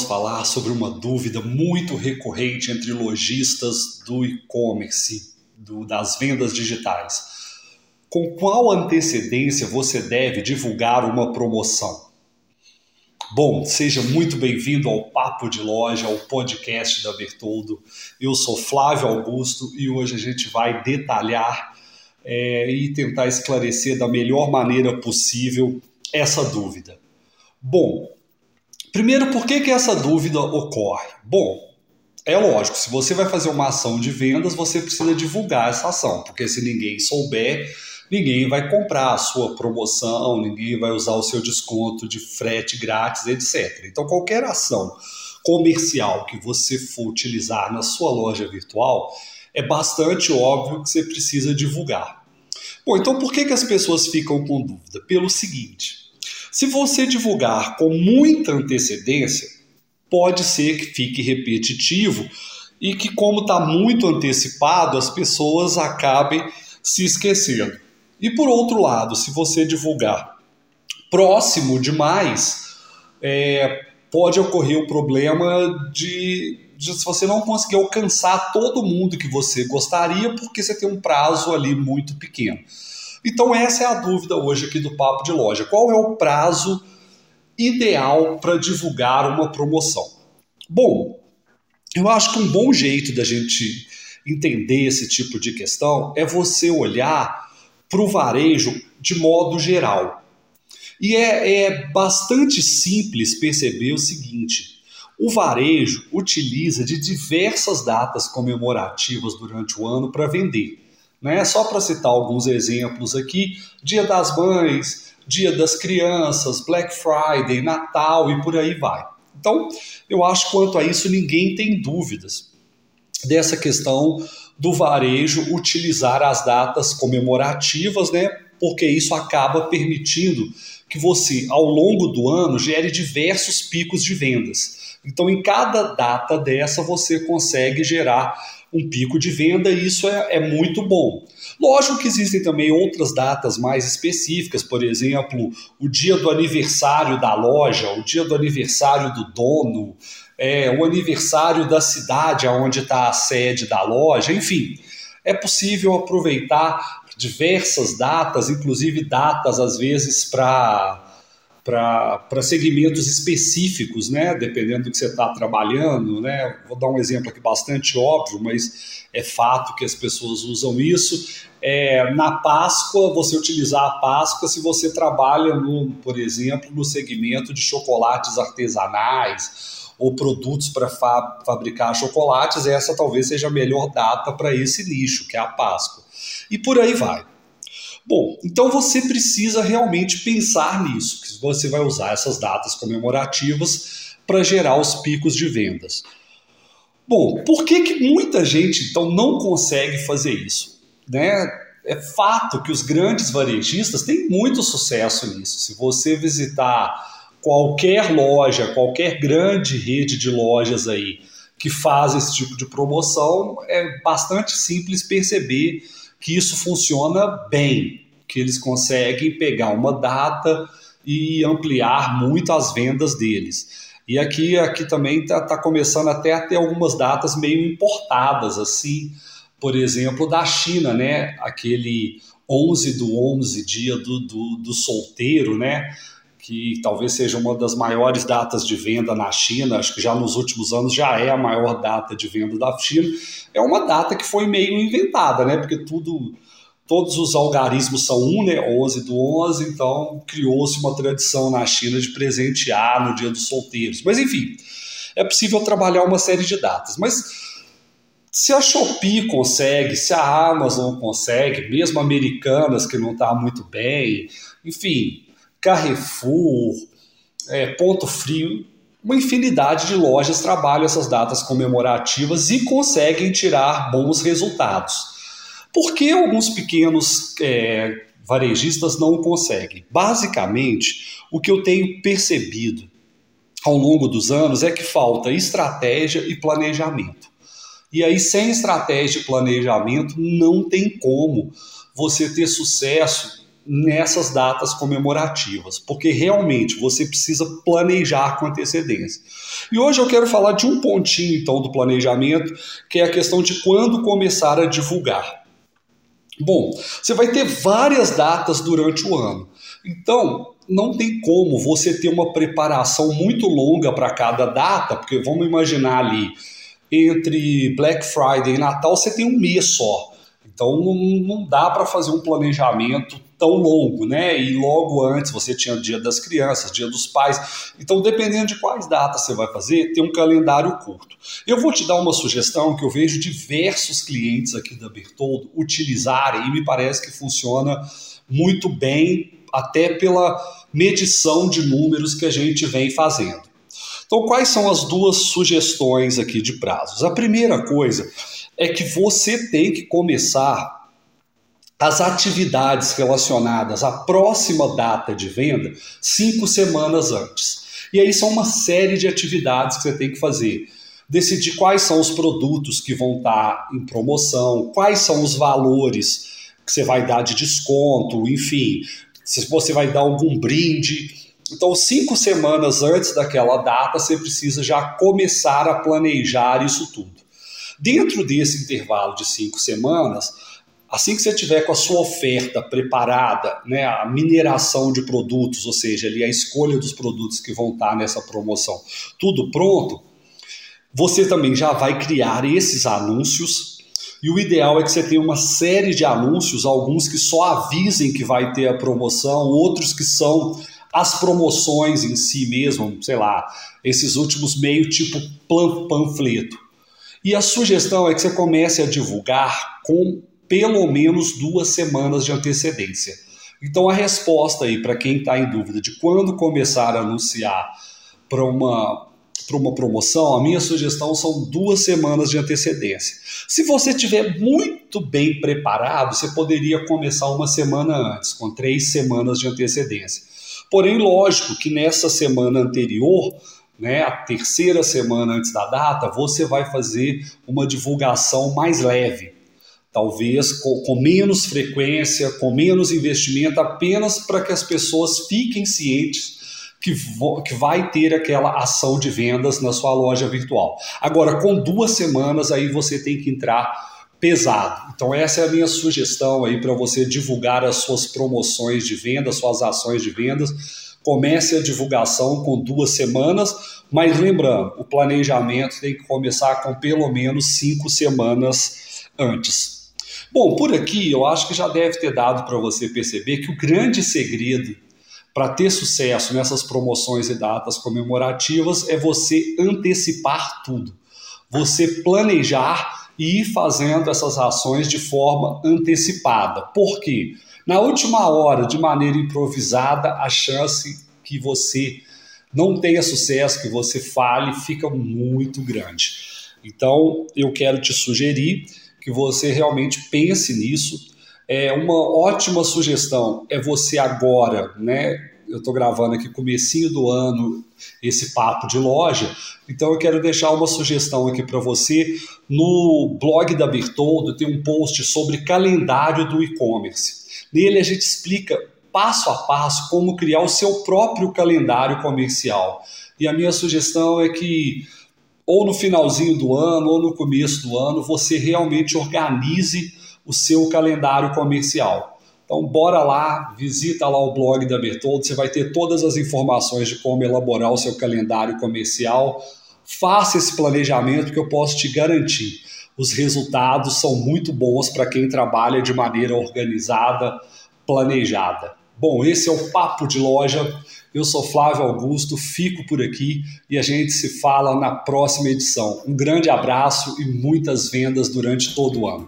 vamos falar sobre uma dúvida muito recorrente entre lojistas do e-commerce, das vendas digitais. Com qual antecedência você deve divulgar uma promoção? Bom, seja muito bem-vindo ao Papo de Loja, ao podcast da Bertoldo. Eu sou Flávio Augusto e hoje a gente vai detalhar é, e tentar esclarecer da melhor maneira possível essa dúvida. Bom, primeiro, por que, que essa dúvida ocorre? Bom, é lógico, se você vai fazer uma ação de vendas, você precisa divulgar essa ação, porque se ninguém souber, ninguém vai comprar a sua promoção, ninguém vai usar o seu desconto de frete grátis, etc. Então, qualquer ação comercial que você for utilizar na sua loja virtual, é bastante óbvio que você precisa divulgar. Bom, então por que, que as pessoas ficam com dúvida? Pelo seguinte: se você divulgar com muita antecedência, pode ser que fique repetitivo e que, como está muito antecipado, as pessoas acabem se esquecendo. E por outro lado, se você divulgar próximo demais, é, pode ocorrer o problema de, de, se você não conseguir alcançar todo mundo que você gostaria, porque você tem um prazo ali muito pequeno. Então, essa é a dúvida hoje aqui do Papo de Loja. Qual é o prazo ideal para divulgar uma promoção? Bom, eu acho que um bom jeito da gente entender esse tipo de questão é você olhar para o varejo de modo geral. E é, é bastante simples perceber o seguinte: o varejo utiliza de diversas datas comemorativas durante o ano para vender. Né? Só para citar alguns exemplos aqui: Dia das Mães, Dia das Crianças, Black Friday, Natal e por aí vai. Então, eu acho quanto a isso ninguém tem dúvidas dessa questão do varejo utilizar as datas comemorativas, né? Porque isso acaba permitindo que você, ao longo do ano, gere diversos picos de vendas. Então, em cada data dessa, você consegue gerar um pico de venda e isso é, é muito bom. Lógico que existem também outras datas mais específicas, por exemplo, o dia do aniversário da loja, o dia do aniversário do dono, é, o aniversário da cidade onde está a sede da loja, enfim. É possível aproveitar diversas datas, inclusive datas às vezes para para segmentos específicos, né? Dependendo do que você está trabalhando, né? Vou dar um exemplo aqui bastante óbvio, mas é fato que as pessoas usam isso. É, na Páscoa, você utilizar a Páscoa se você trabalha, no, por exemplo, no segmento de chocolates artesanais ou produtos para fa fabricar chocolates, essa talvez seja a melhor data para esse nicho, que é a Páscoa. E por aí vai. Bom, então você precisa realmente pensar nisso, que você vai usar essas datas comemorativas para gerar os picos de vendas. Bom, por que, que muita gente então não consegue fazer isso? Né? É fato que os grandes varejistas têm muito sucesso nisso. Se você visitar qualquer loja, qualquer grande rede de lojas aí que faz esse tipo de promoção, é bastante simples perceber que isso funciona bem, que eles conseguem pegar uma data e ampliar muito as vendas deles. E aqui, aqui também está tá começando até a ter algumas datas meio importadas, assim, por exemplo, da China, né? Aquele 11 do 11, dia do, do, do solteiro, né? Que talvez seja uma das maiores datas de venda na China, acho que já nos últimos anos já é a maior data de venda da China, é uma data que foi meio inventada, né? Porque tudo, todos os algarismos são um, né? 11 do 11, então criou-se uma tradição na China de presentear no dia dos solteiros. Mas enfim, é possível trabalhar uma série de datas, mas se a Shopee consegue, se a Amazon consegue, mesmo americanas que não está muito bem, enfim, Carrefour, é, Ponto Frio, uma infinidade de lojas trabalham essas datas comemorativas e conseguem tirar bons resultados. Por que alguns pequenos é, varejistas não conseguem? Basicamente, o que eu tenho percebido ao longo dos anos é que falta estratégia e planejamento. E aí, sem estratégia e planejamento, não tem como você ter sucesso nessas datas comemorativas, porque realmente você precisa planejar com antecedência. E hoje eu quero falar de um pontinho então do planejamento, que é a questão de quando começar a divulgar. Bom, você vai ter várias datas durante o ano. Então, não tem como você ter uma preparação muito longa para cada data, porque vamos imaginar ali, entre Black Friday e Natal você tem um mês só. Então não, não dá para fazer um planejamento tão longo, né? E logo antes você tinha o Dia das Crianças, Dia dos Pais. Então, dependendo de quais datas você vai fazer, tem um calendário curto. Eu vou te dar uma sugestão que eu vejo diversos clientes aqui da Bertoldo utilizarem e me parece que funciona muito bem, até pela medição de números que a gente vem fazendo. Então, quais são as duas sugestões aqui de prazos? A primeira coisa é que você tem que começar as atividades relacionadas à próxima data de venda cinco semanas antes. E aí são uma série de atividades que você tem que fazer. Decidir quais são os produtos que vão estar em promoção, quais são os valores que você vai dar de desconto, enfim, se você vai dar algum brinde. Então, cinco semanas antes daquela data, você precisa já começar a planejar isso tudo. Dentro desse intervalo de cinco semanas, assim que você tiver com a sua oferta preparada, né, a mineração de produtos, ou seja, ali a escolha dos produtos que vão estar nessa promoção, tudo pronto, você também já vai criar esses anúncios. E o ideal é que você tenha uma série de anúncios, alguns que só avisem que vai ter a promoção, outros que são as promoções em si mesmo, sei lá, esses últimos meio tipo panfleto. E a sugestão é que você comece a divulgar com pelo menos duas semanas de antecedência. Então a resposta aí para quem está em dúvida de quando começar a anunciar para uma para uma promoção, a minha sugestão são duas semanas de antecedência. Se você estiver muito bem preparado, você poderia começar uma semana antes, com três semanas de antecedência. Porém, lógico que nessa semana anterior né, a terceira semana antes da data, você vai fazer uma divulgação mais leve. Talvez com, com menos frequência, com menos investimento, apenas para que as pessoas fiquem cientes que, que vai ter aquela ação de vendas na sua loja virtual. Agora, com duas semanas, aí você tem que entrar pesado. Então essa é a minha sugestão aí para você divulgar as suas promoções de venda, suas ações de vendas Comece a divulgação com duas semanas, mas lembrando, o planejamento tem que começar com pelo menos cinco semanas antes. Bom, por aqui eu acho que já deve ter dado para você perceber que o grande segredo para ter sucesso nessas promoções e datas comemorativas é você antecipar tudo. Você planejar e ir fazendo essas ações de forma antecipada. Por quê? Na última hora, de maneira improvisada, a chance que você não tenha sucesso, que você fale, fica muito grande. Então, eu quero te sugerir que você realmente pense nisso. É uma ótima sugestão é você agora, né? Eu estou gravando aqui comecinho do ano esse papo de loja, então eu quero deixar uma sugestão aqui para você. No blog da Bertoldo tem um post sobre calendário do e-commerce. Nele a gente explica passo a passo como criar o seu próprio calendário comercial. E a minha sugestão é que ou no finalzinho do ano ou no começo do ano você realmente organize o seu calendário comercial. Então bora lá, visita lá o blog da Bertoldo, você vai ter todas as informações de como elaborar o seu calendário comercial. Faça esse planejamento que eu posso te garantir os resultados são muito bons para quem trabalha de maneira organizada, planejada. Bom, esse é o Papo de Loja. Eu sou Flávio Augusto, fico por aqui e a gente se fala na próxima edição. Um grande abraço e muitas vendas durante todo o ano.